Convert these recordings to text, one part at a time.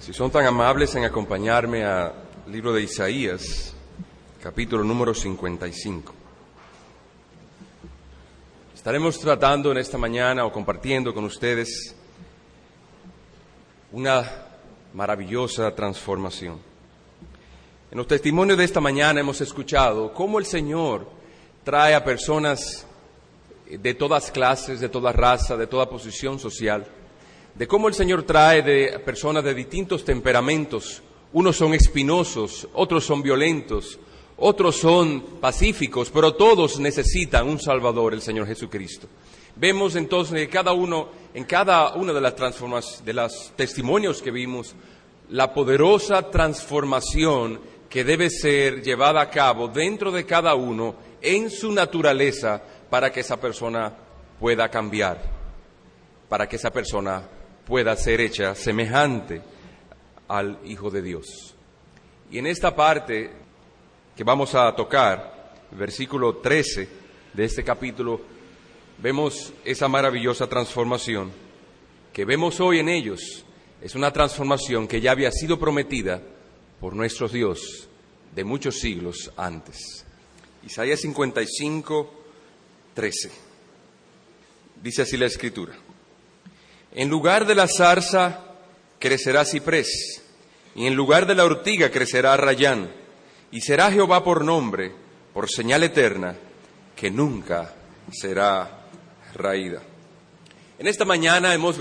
Si son tan amables en acompañarme al libro de Isaías, capítulo número 55. Estaremos tratando en esta mañana o compartiendo con ustedes una maravillosa transformación. En los testimonios de esta mañana hemos escuchado cómo el Señor trae a personas de todas clases, de toda raza, de toda posición social, de cómo el Señor trae de personas de distintos temperamentos. Unos son espinosos, otros son violentos, otros son pacíficos, pero todos necesitan un Salvador, el Señor Jesucristo. Vemos entonces que cada uno, en cada una de las transformaciones, de los testimonios que vimos, la poderosa transformación que debe ser llevada a cabo dentro de cada uno en su naturaleza para que esa persona pueda cambiar, para que esa persona pueda ser hecha semejante al Hijo de Dios. Y en esta parte que vamos a tocar, versículo 13 de este capítulo, vemos esa maravillosa transformación que vemos hoy en ellos. Es una transformación que ya había sido prometida por nuestro Dios de muchos siglos antes. Isaías 55, 13. Dice así la escritura. En lugar de la zarza crecerá ciprés, y en lugar de la ortiga crecerá rayán, y será Jehová por nombre, por señal eterna, que nunca será raída. En esta mañana hemos,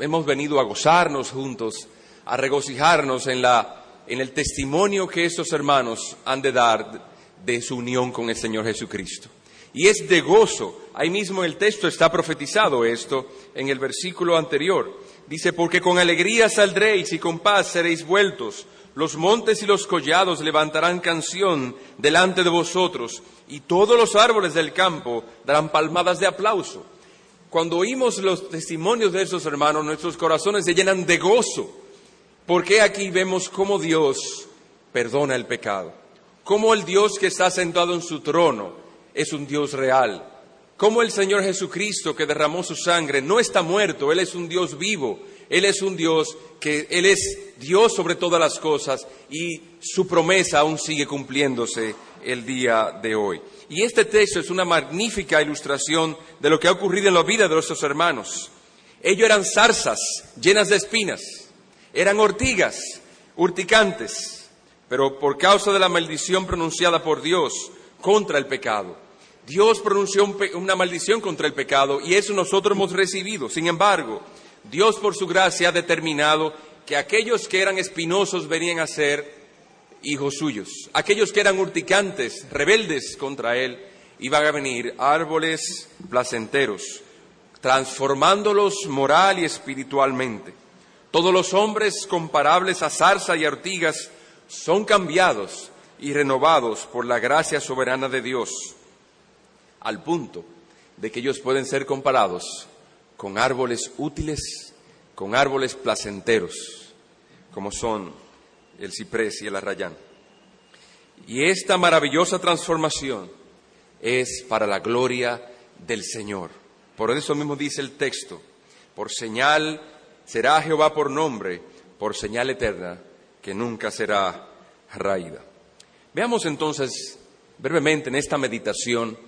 hemos venido a gozarnos juntos, a regocijarnos en, la, en el testimonio que estos hermanos han de dar de su unión con el Señor Jesucristo. Y es de gozo. Ahí mismo el texto está profetizado esto en el versículo anterior. Dice, porque con alegría saldréis y con paz seréis vueltos. Los montes y los collados levantarán canción delante de vosotros y todos los árboles del campo darán palmadas de aplauso. Cuando oímos los testimonios de esos hermanos, nuestros corazones se llenan de gozo, porque aquí vemos cómo Dios perdona el pecado, cómo el Dios que está sentado en su trono es un Dios real. Como el Señor Jesucristo que derramó su sangre no está muerto, Él es un Dios vivo, Él es un Dios que Él es Dios sobre todas las cosas y su promesa aún sigue cumpliéndose el día de hoy. Y este texto es una magnífica ilustración de lo que ha ocurrido en la vida de nuestros hermanos. Ellos eran zarzas llenas de espinas, eran ortigas, urticantes, pero por causa de la maldición pronunciada por Dios contra el pecado, Dios pronunció una maldición contra el pecado y eso nosotros hemos recibido. Sin embargo, Dios por su gracia ha determinado que aquellos que eran espinosos venían a ser hijos suyos. Aquellos que eran urticantes, rebeldes contra Él, iban a venir árboles placenteros, transformándolos moral y espiritualmente. Todos los hombres comparables a zarza y ortigas son cambiados y renovados por la gracia soberana de Dios al punto de que ellos pueden ser comparados con árboles útiles, con árboles placenteros, como son el ciprés y el arrayán. Y esta maravillosa transformación es para la gloria del Señor. Por eso mismo dice el texto, por señal será Jehová por nombre, por señal eterna, que nunca será raída. Veamos entonces brevemente en esta meditación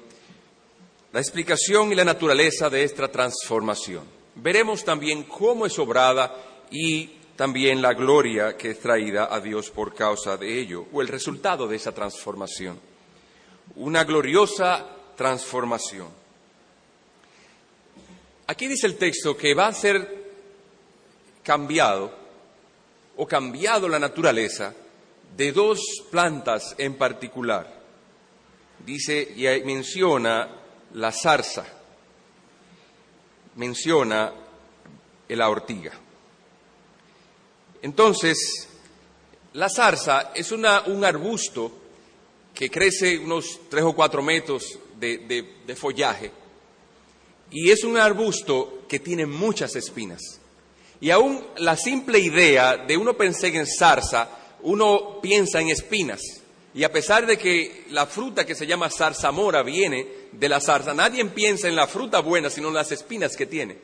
la explicación y la naturaleza de esta transformación. Veremos también cómo es obrada y también la gloria que es traída a Dios por causa de ello, o el resultado de esa transformación. Una gloriosa transformación. Aquí dice el texto que va a ser cambiado o cambiado la naturaleza de dos plantas en particular. Dice y menciona la zarza, menciona la ortiga. Entonces, la zarza es un arbusto que crece unos tres o cuatro metros de, de follaje y es un arbusto que tiene muchas espinas. Y aún la simple idea de uno pensar en zarza, uno piensa en espinas. Y a pesar de que la fruta que se llama zarzamora viene de la zarza, nadie piensa en la fruta buena, sino en las espinas que tiene.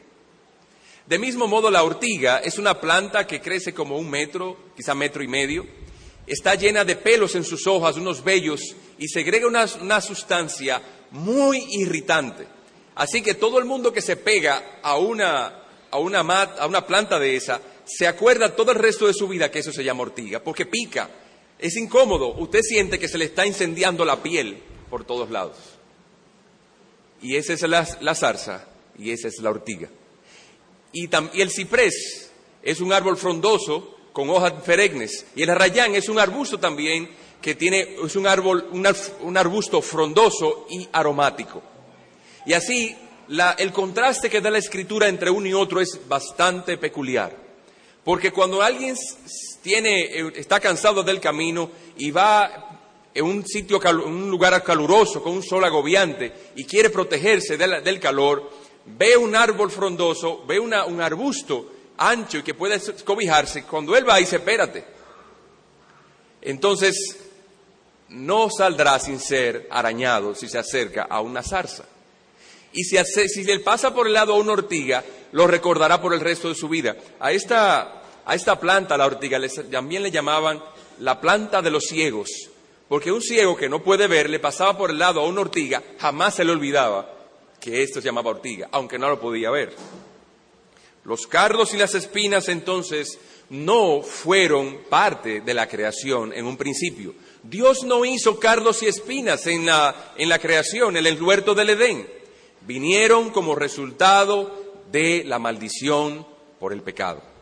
De mismo modo, la ortiga es una planta que crece como un metro, quizá metro y medio, está llena de pelos en sus hojas, unos vellos, y segrega una, una sustancia muy irritante. Así que todo el mundo que se pega a una, a una, a una planta de esa, se acuerda todo el resto de su vida que eso se llama ortiga, porque pica, es incómodo, usted siente que se le está incendiando la piel por todos lados. Y esa es la, zarza y esa es la ortiga. Y, el ciprés es un árbol frondoso con hojas perennes. Y el arrayán es un arbusto también que tiene, es un árbol, un, arbusto frondoso y aromático. Y así el contraste que da la escritura entre uno y otro es bastante peculiar. Porque cuando alguien eh, está cansado del camino y va en un sitio, un lugar caluroso, con un sol agobiante, y quiere protegerse del calor, ve un árbol frondoso, ve un arbusto ancho y que puede cobijarse, cuando él va y dice, espérate. Entonces, no saldrá sin ser arañado si se acerca a una zarza. Y si, si él pasa por el lado a una ortiga, lo recordará por el resto de su vida. A esta, a esta planta, la ortiga, también le llamaban la planta de los ciegos, porque un ciego que no puede ver le pasaba por el lado a una ortiga, jamás se le olvidaba que esto se llamaba ortiga, aunque no lo podía ver. Los cardos y las espinas entonces no fueron parte de la creación en un principio. Dios no hizo cardos y espinas en la, en la creación, en el huerto del Edén. Vinieron como resultado de la maldición por el pecado.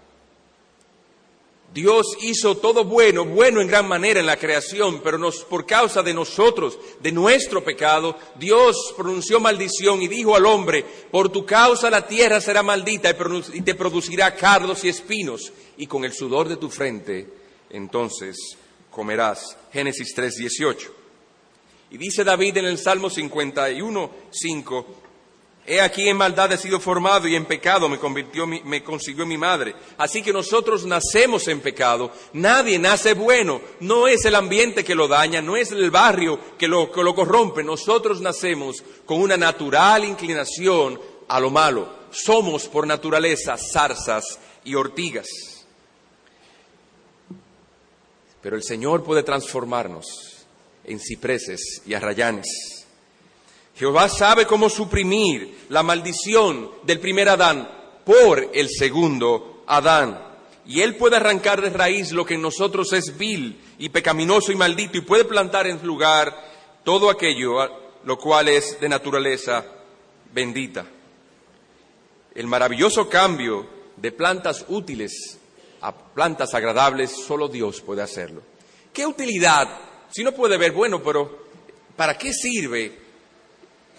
Dios hizo todo bueno, bueno en gran manera en la creación, pero por causa de nosotros, de nuestro pecado, Dios pronunció maldición y dijo al hombre, por tu causa la tierra será maldita y te producirá cardos y espinos, y con el sudor de tu frente entonces comerás. Génesis 3:18. Y dice David en el Salmo 51, 5, He aquí en maldad he sido formado y en pecado me, convirtió, me consiguió mi madre. Así que nosotros nacemos en pecado. Nadie nace bueno. No es el ambiente que lo daña, no es el barrio que lo, que lo corrompe. Nosotros nacemos con una natural inclinación a lo malo. Somos por naturaleza zarzas y ortigas. Pero el Señor puede transformarnos en cipreses y arrayanes Jehová sabe cómo suprimir la maldición del primer Adán por el segundo Adán. Y Él puede arrancar de raíz lo que en nosotros es vil y pecaminoso y maldito y puede plantar en lugar todo aquello lo cual es de naturaleza bendita. El maravilloso cambio de plantas útiles a plantas agradables, solo Dios puede hacerlo. ¿Qué utilidad? Si no puede ver, bueno, pero ¿para qué sirve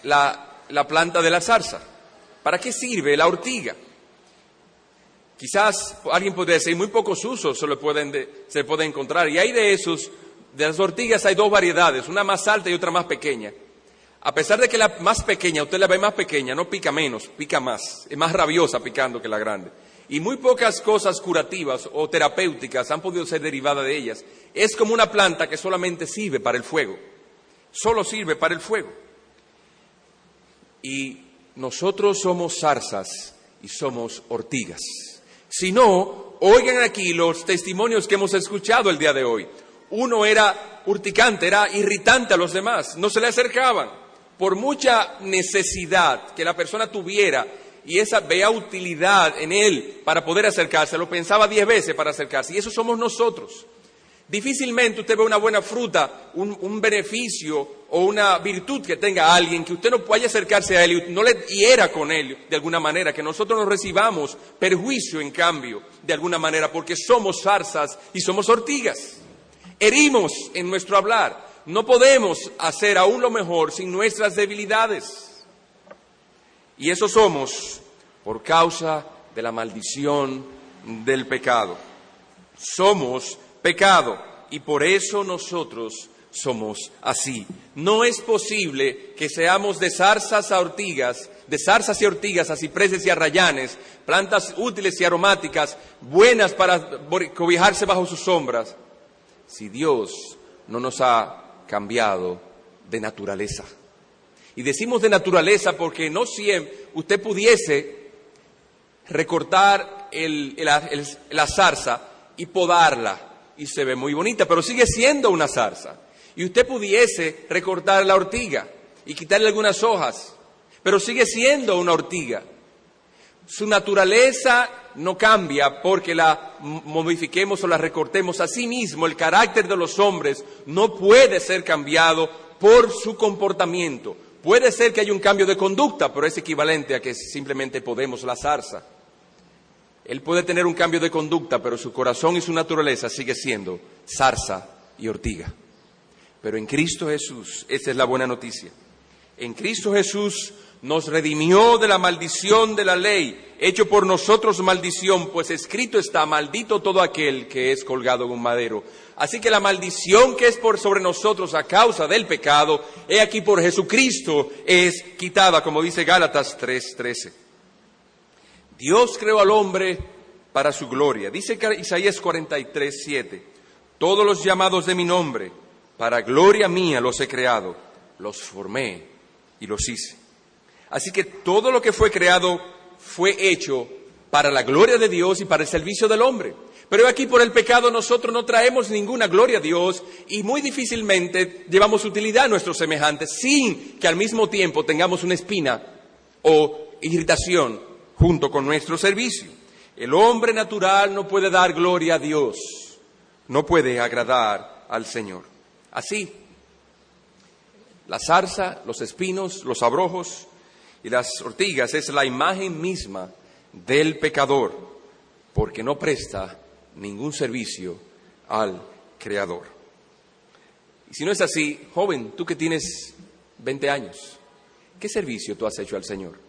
la, planta de la zarza? ¿Para qué sirve la ortiga? Quizás alguien podría decir, muy pocos usos se le pueden, se puede encontrar. Y hay de esos, de las ortigas hay dos variedades, una más alta y otra más pequeña. A pesar de que la más pequeña, usted la ve más pequeña, no pica menos, pica más. Es más rabiosa picando que la grande. Y muy pocas cosas curativas o terapéuticas han podido ser derivadas de ellas. Es como una planta que solamente sirve para el fuego. Solo sirve para el fuego. Y nosotros somos zarzas y somos ortigas. Si no, oigan aquí los testimonios que hemos escuchado el día de hoy. Uno era urticante, era irritante a los demás, no se le acercaban. Por mucha necesidad que la persona tuviera y esa vea utilidad en él para poder acercarse, lo pensaba diez veces para acercarse. Y eso somos nosotros. Difícilmente usted ve una buena fruta, un, beneficio o una virtud que tenga alguien que usted no pueda acercarse a él y no le hiera con él de alguna manera, que nosotros no recibamos perjuicio en cambio de alguna manera, porque somos zarzas y somos ortigas. Herimos en nuestro hablar. No podemos hacer aún lo mejor sin nuestras debilidades. Y eso somos por causa de la maldición del pecado. Somos pecado y por eso nosotros somos así. No es posible que seamos de zarzas a ortigas, de zarzas y ortigas a cipreses y arrayanes, plantas útiles y aromáticas, buenas para cobijarse bajo sus sombras, si Dios no nos ha cambiado de naturaleza. Y decimos de naturaleza porque no siempre usted pudiese recortar la zarza y podarla y se ve muy bonita, pero sigue siendo una zarza. Y usted pudiese recortar la ortiga y quitarle algunas hojas, pero sigue siendo una ortiga. Su naturaleza no cambia porque la modifiquemos o la recortemos. Asimismo, el carácter de los hombres no puede ser cambiado por su comportamiento. Puede ser que haya un cambio de conducta, pero es equivalente a que simplemente podemos la zarza. Él puede tener un cambio de conducta, pero su corazón y su naturaleza sigue siendo zarza y ortiga. Pero en Cristo Jesús, esa es la buena noticia. En Cristo Jesús nos redimió de la maldición de la ley, hecho por nosotros maldición, pues escrito está, maldito todo aquel que es colgado en un madero. Así que la maldición que es por sobre nosotros a causa del pecado, he aquí por Jesucristo, es quitada, como dice Gálatas 3:13. Dios creó al hombre para su gloria. Dice Isaías 43:7, todos los llamados de mi nombre, para gloria mía los he creado, los formé y los hice. Así que todo lo que fue creado fue hecho para la gloria de Dios y para el servicio del hombre. Pero aquí por el pecado nosotros no traemos ninguna gloria a Dios y muy difícilmente llevamos utilidad a nuestros semejantes sin que al mismo tiempo tengamos una espina o irritación junto con nuestro servicio. El hombre natural no puede dar gloria a Dios, no puede agradar al Señor. Así, la zarza, los espinos, los abrojos y las ortigas es la imagen misma del pecador, porque no presta ningún servicio al Creador. Y si no es así, joven, tú que tienes 20 años, ¿qué servicio tú has hecho al Señor?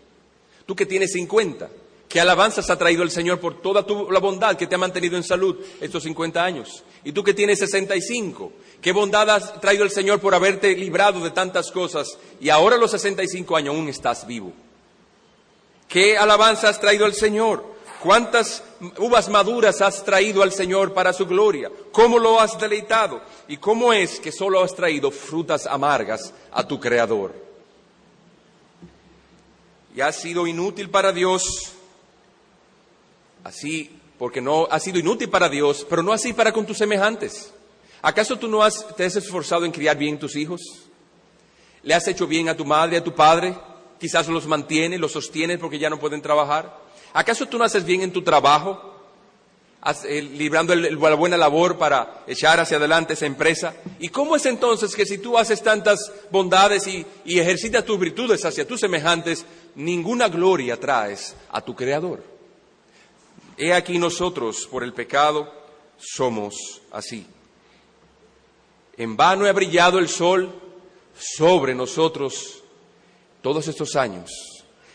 Tú que tienes 50, ¿qué alabanzas ha traído el Señor por toda tu, la bondad que te ha mantenido en salud estos 50 años? Y tú que tienes 65, ¿qué bondad ha traído el Señor por haberte librado de tantas cosas y ahora a los 65 años aún estás vivo? ¿Qué alabanza has traído al Señor? ¿Cuántas uvas maduras has traído al Señor para su gloria? ¿Cómo lo has deleitado? ¿Y cómo es que solo has traído frutas amargas a tu Creador? Y has sido inútil para Dios, así, porque no has sido inútil para Dios, pero no así para con tus semejantes. ¿Acaso tú no te has esforzado en criar bien tus hijos? ¿Le has hecho bien a tu madre, a tu padre? Quizás los mantiene, los sostiene porque ya no pueden trabajar. ¿Acaso tú no haces bien en tu trabajo? Eh, librando la buena labor para echar hacia adelante esa empresa. ¿Y cómo es entonces que si tú haces tantas bondades y ejercitas tus virtudes hacia tus semejantes, ninguna gloria traes a tu Creador? He aquí nosotros, por el pecado, somos así. En vano ha brillado el sol sobre nosotros todos estos años.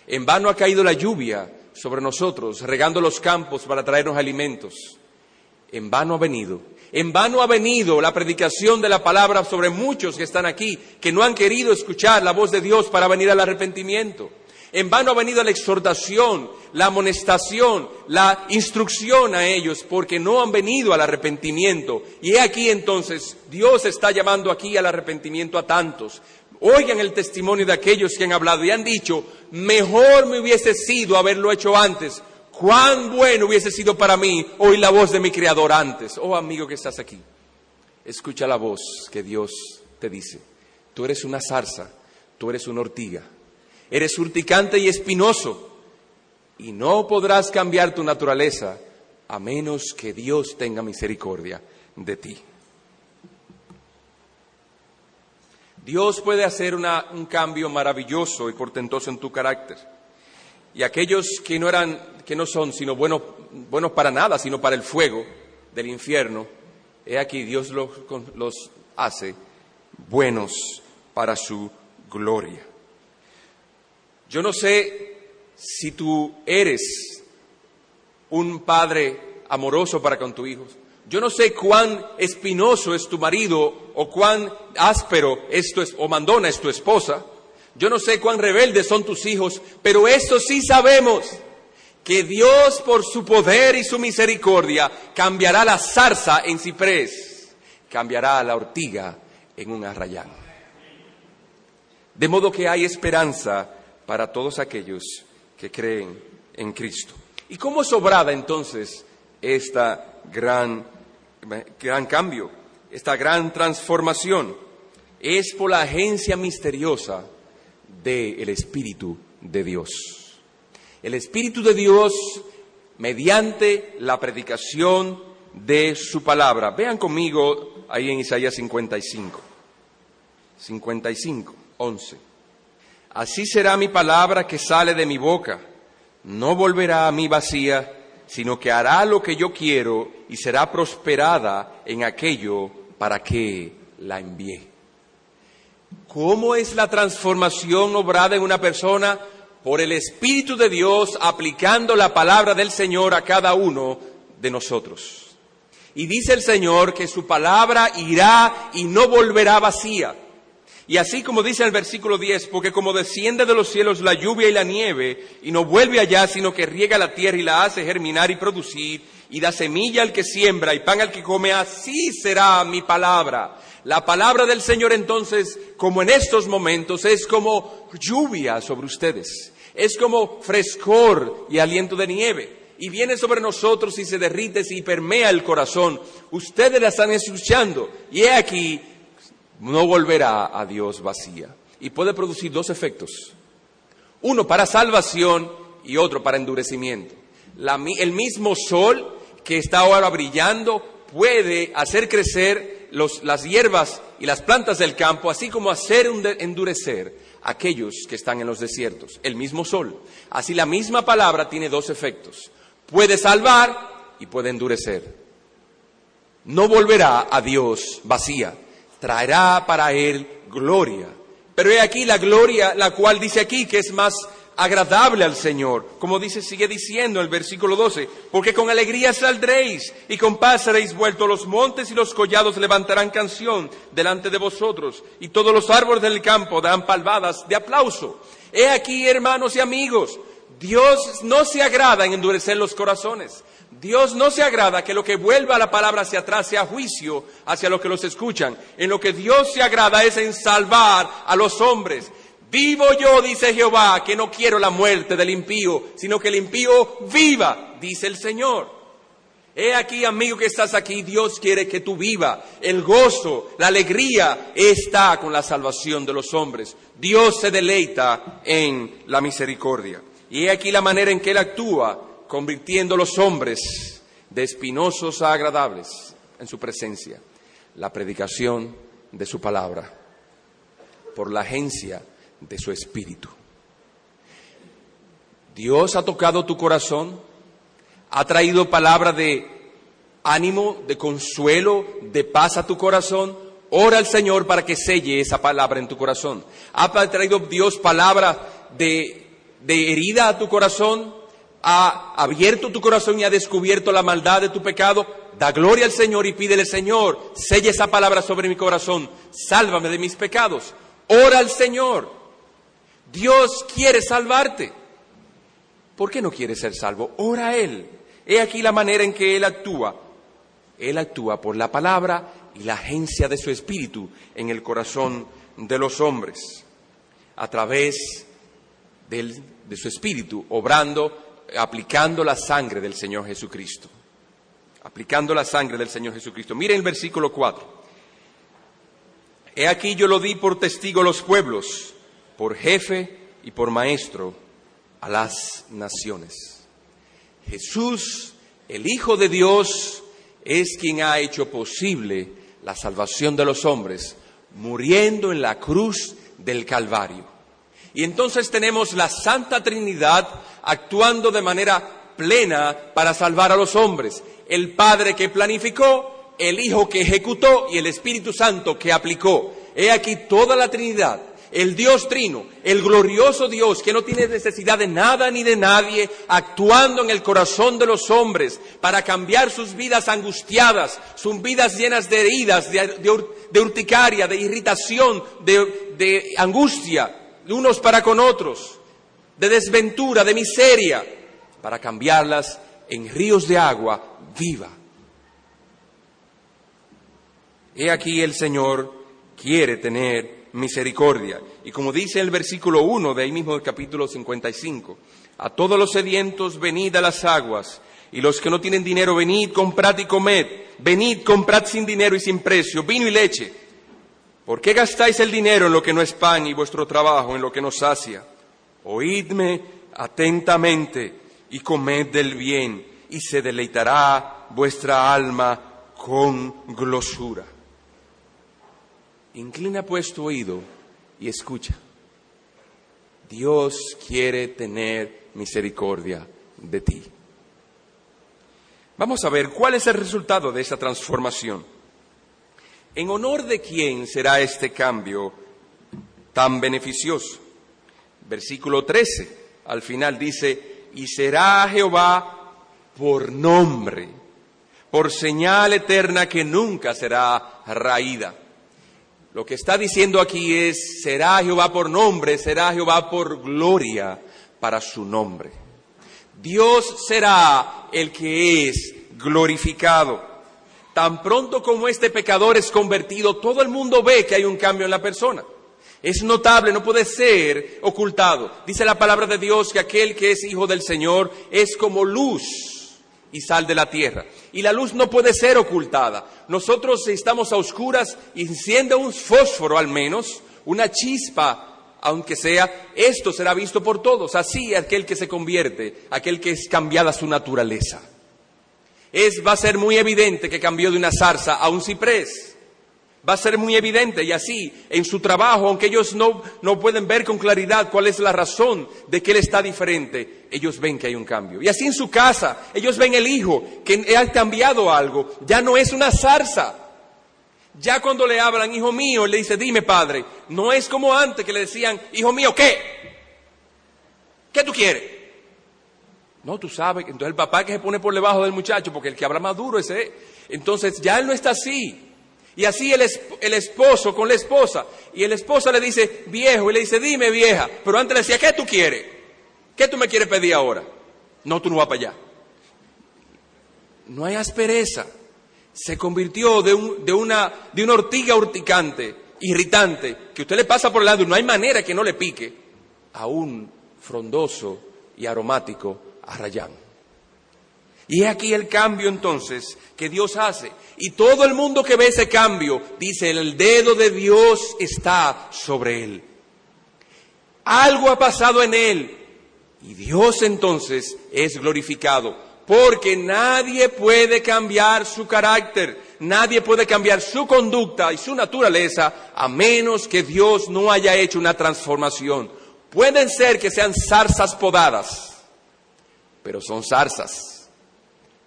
En vano ha caído la lluvia sobre nosotros, regando los campos para traernos alimentos. En vano ha venido. En vano ha venido la predicación de la palabra sobre muchos que están aquí, que no han querido escuchar la voz de Dios para venir al arrepentimiento. En vano ha venido la exhortación, la amonestación, la instrucción a ellos, porque no han venido al arrepentimiento. Y he aquí entonces, Dios está llamando aquí al arrepentimiento a tantos. Oigan el testimonio de aquellos que han hablado y han dicho, mejor me hubiese sido haberlo hecho antes. Cuán bueno hubiese sido para mí oír la voz de mi Creador antes. Oh amigo que estás aquí, escucha la voz que Dios te dice. Tú eres una zarza, tú eres una ortiga, eres urticante y espinoso y no podrás cambiar tu naturaleza a menos que Dios tenga misericordia de ti. Dios puede hacer un cambio maravilloso y portentoso en tu carácter. Y aquellos que no eran, que no son sino buenos, buenos para nada, sino para el fuego del infierno, he aquí Dios los, los hace buenos para su gloria. Yo no sé si tú eres un padre amoroso para con tus hijos. Yo no sé cuán espinoso es tu marido o cuán áspero es tu, o mandona es tu esposa. Yo no sé cuán rebeldes son tus hijos, pero esto sí sabemos, que Dios por su poder y su misericordia cambiará la zarza en ciprés, cambiará la ortiga en un arrayán. De modo que hay esperanza para todos aquellos que creen en Cristo. ¿Y cómo es entonces esta gran, gran cambio, esta gran transformación? Es por la agencia misteriosa del Espíritu de Dios. El Espíritu de Dios mediante la predicación de su palabra. Vean conmigo ahí en Isaías 55. 55, 11. Así será mi palabra que sale de mi boca. No volverá a mí vacía, sino que hará lo que yo quiero y será prosperada en aquello para que la envié. ¿Cómo es la transformación obrada en una persona? Por el Espíritu de Dios aplicando la palabra del Señor a cada uno de nosotros. Y dice el Señor que su palabra irá y no volverá vacía. Y así como dice el versículo 10, porque como desciende de los cielos la lluvia y la nieve, y no vuelve allá, sino que riega la tierra y la hace germinar y producir, y da semilla al que siembra y pan al que come, así será mi palabra. La palabra del Señor entonces, como en estos momentos, es como lluvia sobre ustedes, es como frescor y aliento de nieve y viene sobre nosotros y se derrite y permea el corazón. Ustedes la están escuchando y he aquí, no volverá a Dios vacía. Y puede producir dos efectos. Uno para salvación y otro para endurecimiento. el mismo sol que está ahora brillando puede hacer crecer las hierbas y las plantas del campo, así como hacer endurecer aquellos que están en los desiertos. El mismo sol. Así la misma palabra tiene dos efectos puede salvar y puede endurecer. No volverá a Dios vacía, traerá para él gloria. Pero he aquí la gloria, la cual dice aquí que es más agradable al Señor, como dice, sigue diciendo el versículo 12, porque con alegría saldréis y con paz seréis vueltos, los montes y los collados levantarán canción delante de vosotros, y todos los árboles del campo darán palvadas de aplauso. He aquí, hermanos y amigos, Dios no se agrada en endurecer los corazones. Dios no se agrada que lo que vuelva la palabra hacia atrás sea juicio hacia los que los escuchan. En lo que Dios se agrada es en salvar a los hombres. Vivo yo, dice Jehová, que no quiero la muerte del impío, sino que el impío viva, dice el Señor. He aquí, amigo que estás aquí, Dios quiere que tú viva. El gozo, la alegría está con la salvación de los hombres. Dios se deleita en la misericordia. Y he aquí la manera en que Él actúa, convirtiendo los hombres de espinosos a agradables en su presencia. La predicación de su palabra, por la agencia de su espíritu. Dios ha tocado tu corazón, ha traído palabra de ánimo, de consuelo, de paz a tu corazón. Ora al Señor para que selle esa palabra en tu corazón. Ha traído Dios palabra de de herida a tu corazón, ha abierto tu corazón y ha descubierto la maldad de tu pecado, da gloria al Señor y pídele, Señor, selle esa palabra sobre mi corazón, sálvame de mis pecados. Ora al Señor. Dios quiere salvarte. ¿Por qué no quiere ser salvo? Ora a Él. He aquí la manera en que Él actúa. Él actúa por la palabra y la agencia de su espíritu en el corazón de los hombres, a través de su espíritu, obrando, aplicando la sangre del Señor Jesucristo. Aplicando la sangre del Señor Jesucristo. Miren el versículo 4. He aquí yo lo di por testigo a los pueblos, por jefe y por maestro a las naciones. Jesús, el Hijo de Dios, es quien ha hecho posible la salvación de los hombres, muriendo en la cruz del Calvario. Y entonces tenemos la Santa Trinidad actuando de manera plena para salvar a los hombres. El Padre que planificó, el Hijo que ejecutó y el Espíritu Santo que aplicó. He aquí toda la Trinidad, el Dios Trino, el glorioso Dios que no tiene necesidad de nada ni de nadie, actuando en el corazón de los hombres para cambiar sus vidas angustiadas, sus vidas llenas de heridas, de, urticaria, de irritación, de angustia, de unos para con otros, de desventura, de miseria, para cambiarlas en ríos de agua viva. He aquí el Señor quiere tener misericordia. Y como dice el versículo 1 de ahí mismo del capítulo 55, A todos los sedientos, venid a las aguas. Y los que no tienen dinero, venid, comprad y comed. Venid, comprad sin dinero y sin precio, vino y leche. ¿Por qué gastáis el dinero en lo que no es pan y vuestro trabajo en lo que no sacia? Oídme atentamente y comed del bien, y se deleitará vuestra alma con glosura. Inclina pues tu oído y escucha. Dios quiere tener misericordia de ti. Vamos a ver cuál es el resultado de esta transformación. ¿En honor de quién será este cambio tan beneficioso? Versículo 13, al final dice, y será Jehová por nombre, por señal eterna que nunca será raída. Lo que está diciendo aquí es, será Jehová por nombre, será Jehová por gloria para su nombre. Dios será el que es glorificado. Tan pronto como este pecador es convertido, todo el mundo ve que hay un cambio en la persona. Es notable, no puede ser ocultado. Dice la palabra de Dios que aquel que es hijo del Señor es como luz y sal de la tierra. Y la luz no puede ser ocultada. Nosotros estamos a oscuras enciende un fósforo al menos, una chispa, aunque sea, esto será visto por todos. Así aquel que se convierte, aquel que es cambiada su naturaleza es, va a ser muy evidente que cambió de una zarza a un ciprés. Va a ser muy evidente y así en su trabajo, aunque ellos no, no pueden ver con claridad cuál es la razón de que él está diferente, ellos ven que hay un cambio. Y así en su casa, ellos ven el hijo que ha cambiado algo, ya no es una zarza. Ya cuando le hablan, hijo mío, le dice, dime padre, no es como antes que le decían, hijo mío, ¿qué? ¿Qué tú quieres? No, tú sabes, entonces el papá que se pone por debajo del muchacho, porque el que habla más duro es él. Entonces ya él no está así. Y así el, el, esposo con la esposa. Y el esposa le dice, viejo, y le dice, dime vieja. Pero antes le decía, ¿qué tú quieres? ¿Qué tú me quieres pedir ahora? No, tú no vas para allá. No hay aspereza. Se convirtió de, un, de, una, de una ortiga urticante, irritante, que usted le pasa por el lado y no hay manera que no le pique, a un frondoso y aromático a Y aquí el cambio entonces que Dios hace. Y todo el mundo que ve ese cambio dice, el dedo de Dios está sobre él. Algo ha pasado en él. Y Dios entonces es glorificado. Porque nadie puede cambiar su carácter, nadie puede cambiar su conducta y su naturaleza a menos que Dios no haya hecho una transformación. Pueden ser que sean zarzas podadas, pero son zarzas.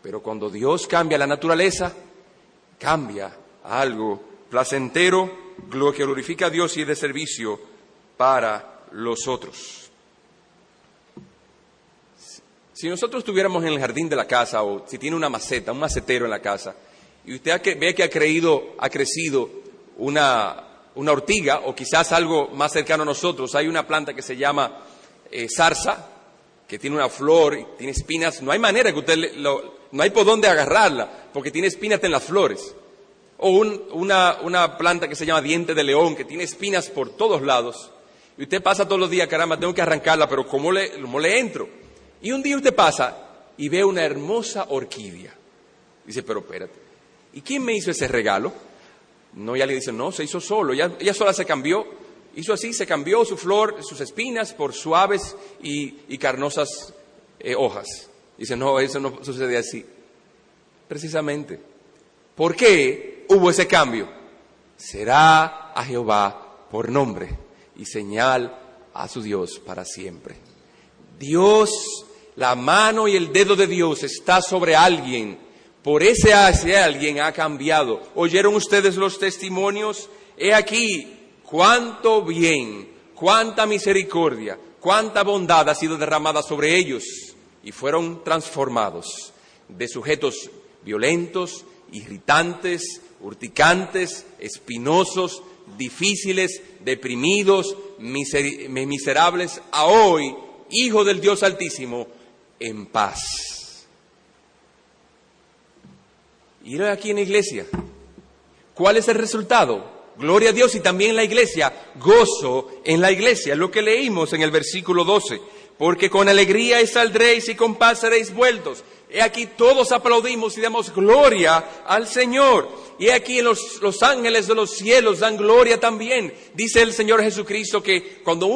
Pero cuando Dios cambia la naturaleza, cambia algo placentero, que glorifica a Dios y es de servicio para los otros. Si nosotros estuviéramos en el jardín de la casa o si tiene una maceta, un macetero en la casa, y usted ve que ha, creído, ha crecido una, una, ortiga o quizás algo más cercano a nosotros, hay una planta que se llama eh, zarza, que tiene una flor tiene espinas, no hay manera que usted, no hay por dónde agarrarla, porque tiene espinas en las flores. O una, una, planta que se llama diente de león, que tiene espinas por todos lados. Y usted pasa todos los días, caramba, tengo que arrancarla, pero ¿cómo le, cómo le entro? Y un día usted pasa y ve una hermosa orquídea. Dice, pero espérate, ¿y quién me hizo ese regalo? No, ya le dice, no, se hizo solo, ya, ella sola se cambió hizo así, se cambió su flor, sus espinas por suaves y, carnosas eh, hojas. Dice, no, eso no sucede así. Precisamente. ¿Por qué hubo ese cambio? Será a Jehová por nombre y señal a su Dios para siempre. Dios, la mano y el dedo de Dios está sobre alguien. Por ese ese alguien ha cambiado. ¿Oyeron ustedes los testimonios? He aquí, cuánto bien, cuánta misericordia, cuánta bondad ha sido derramada sobre ellos y fueron transformados de sujetos violentos, irritantes, urticantes, espinosos, difíciles, deprimidos, miserables, a hoy, hijo del Dios Altísimo, en paz. Y aquí en la iglesia, ¿cuál es el resultado? Gloria a Dios y también la iglesia, gozo en la iglesia, lo que leímos en el versículo 12. porque con alegría saldréis y con paz seréis vueltos. He aquí todos aplaudimos y damos gloria al Señor. Y aquí los, los ángeles de los cielos dan gloria también. Dice el Señor Jesucristo que cuando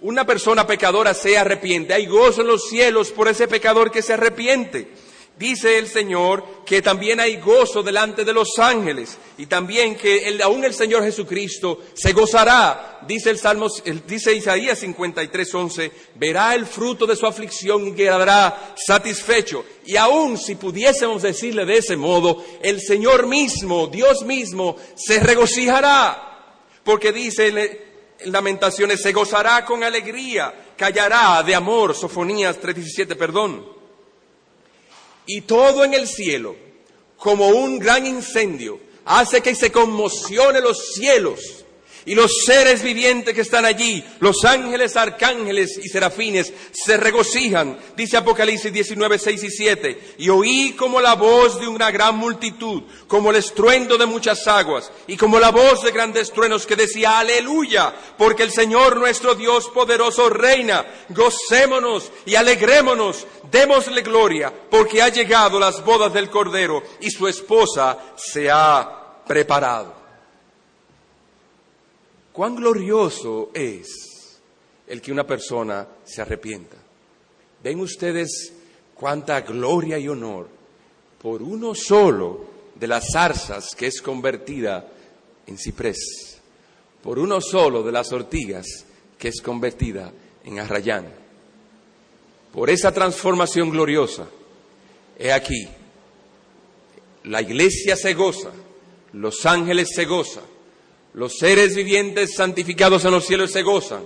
una persona pecadora se arrepiente, hay gozo en los cielos por ese pecador que se arrepiente. Dice el Señor que también hay gozo delante de los ángeles y también que aún el Señor Jesucristo se gozará. Dice el Salmo, dice Isaías 53, 11, verá el fruto de su aflicción y quedará satisfecho. Y aún si pudiésemos decirle de ese modo, el Señor mismo, Dios mismo, se regocijará. Porque dice en Lamentaciones, se gozará con alegría, callará de amor, Sofonías 3.17, perdón y todo en el cielo, como un gran incendio, hace que se conmocione los cielos y los seres vivientes que están allí, los ángeles, arcángeles y serafines, se regocijan, dice Apocalipsis 19, 6 y 7, y oí como la voz de una gran multitud, como el estruendo de muchas aguas, y como la voz de grandes truenos que decía, aleluya, porque el Señor nuestro Dios poderoso reina, gocémonos y alegrémonos, démosle gloria, porque ha llegado las bodas del Cordero y su esposa se ha preparado. Cuán glorioso es el que una persona se arrepienta. Ven ustedes cuánta gloria y honor por uno solo de las zarzas que es convertida en ciprés, por uno solo de las ortigas que es convertida en arrayán. Por esa transformación gloriosa, he aquí, la iglesia se goza, los ángeles se gozan, los seres vivientes santificados en los cielos se gozan.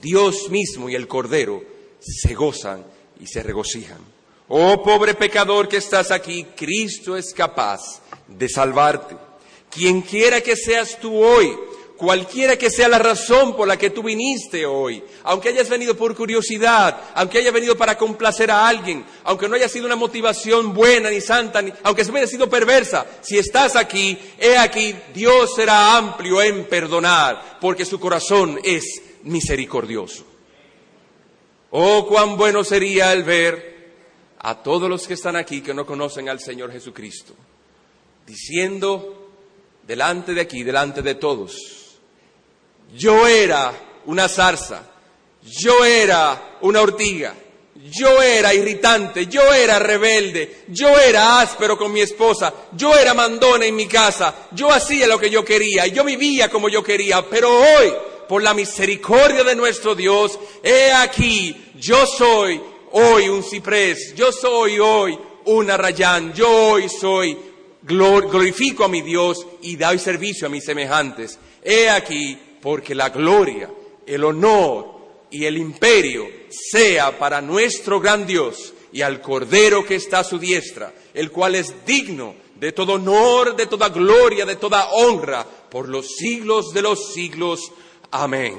Dios mismo y el Cordero se gozan y se regocijan. Oh pobre pecador que estás aquí, Cristo es capaz de salvarte. Quien quiera que seas tú hoy, cualquiera que sea la razón por la que tú viniste hoy, aunque hayas venido por curiosidad, aunque hayas venido para complacer a alguien, aunque no haya sido una motivación buena ni santa, ni, aunque se hubiera sido perversa, si estás aquí, he aquí, Dios será amplio en perdonar, porque su corazón es misericordioso. Oh, cuán bueno sería el ver a todos los que están aquí que no conocen al Señor Jesucristo, diciendo delante de aquí, delante de todos, yo era una zarza, yo era una ortiga, yo era irritante, yo era rebelde, yo era áspero con mi esposa, yo era mandona en mi casa, yo hacía lo que yo quería, yo vivía como yo quería, pero hoy, por la misericordia de nuestro Dios, he aquí, yo soy hoy un ciprés, yo soy hoy una rayán, yo hoy soy, glorifico a mi Dios y doy servicio a mis semejantes. He aquí, porque la gloria, el honor y el imperio sea para nuestro gran Dios y al Cordero que está a su diestra, el cual es digno de todo honor, de toda gloria, de toda honra, por los siglos de los siglos. Amén.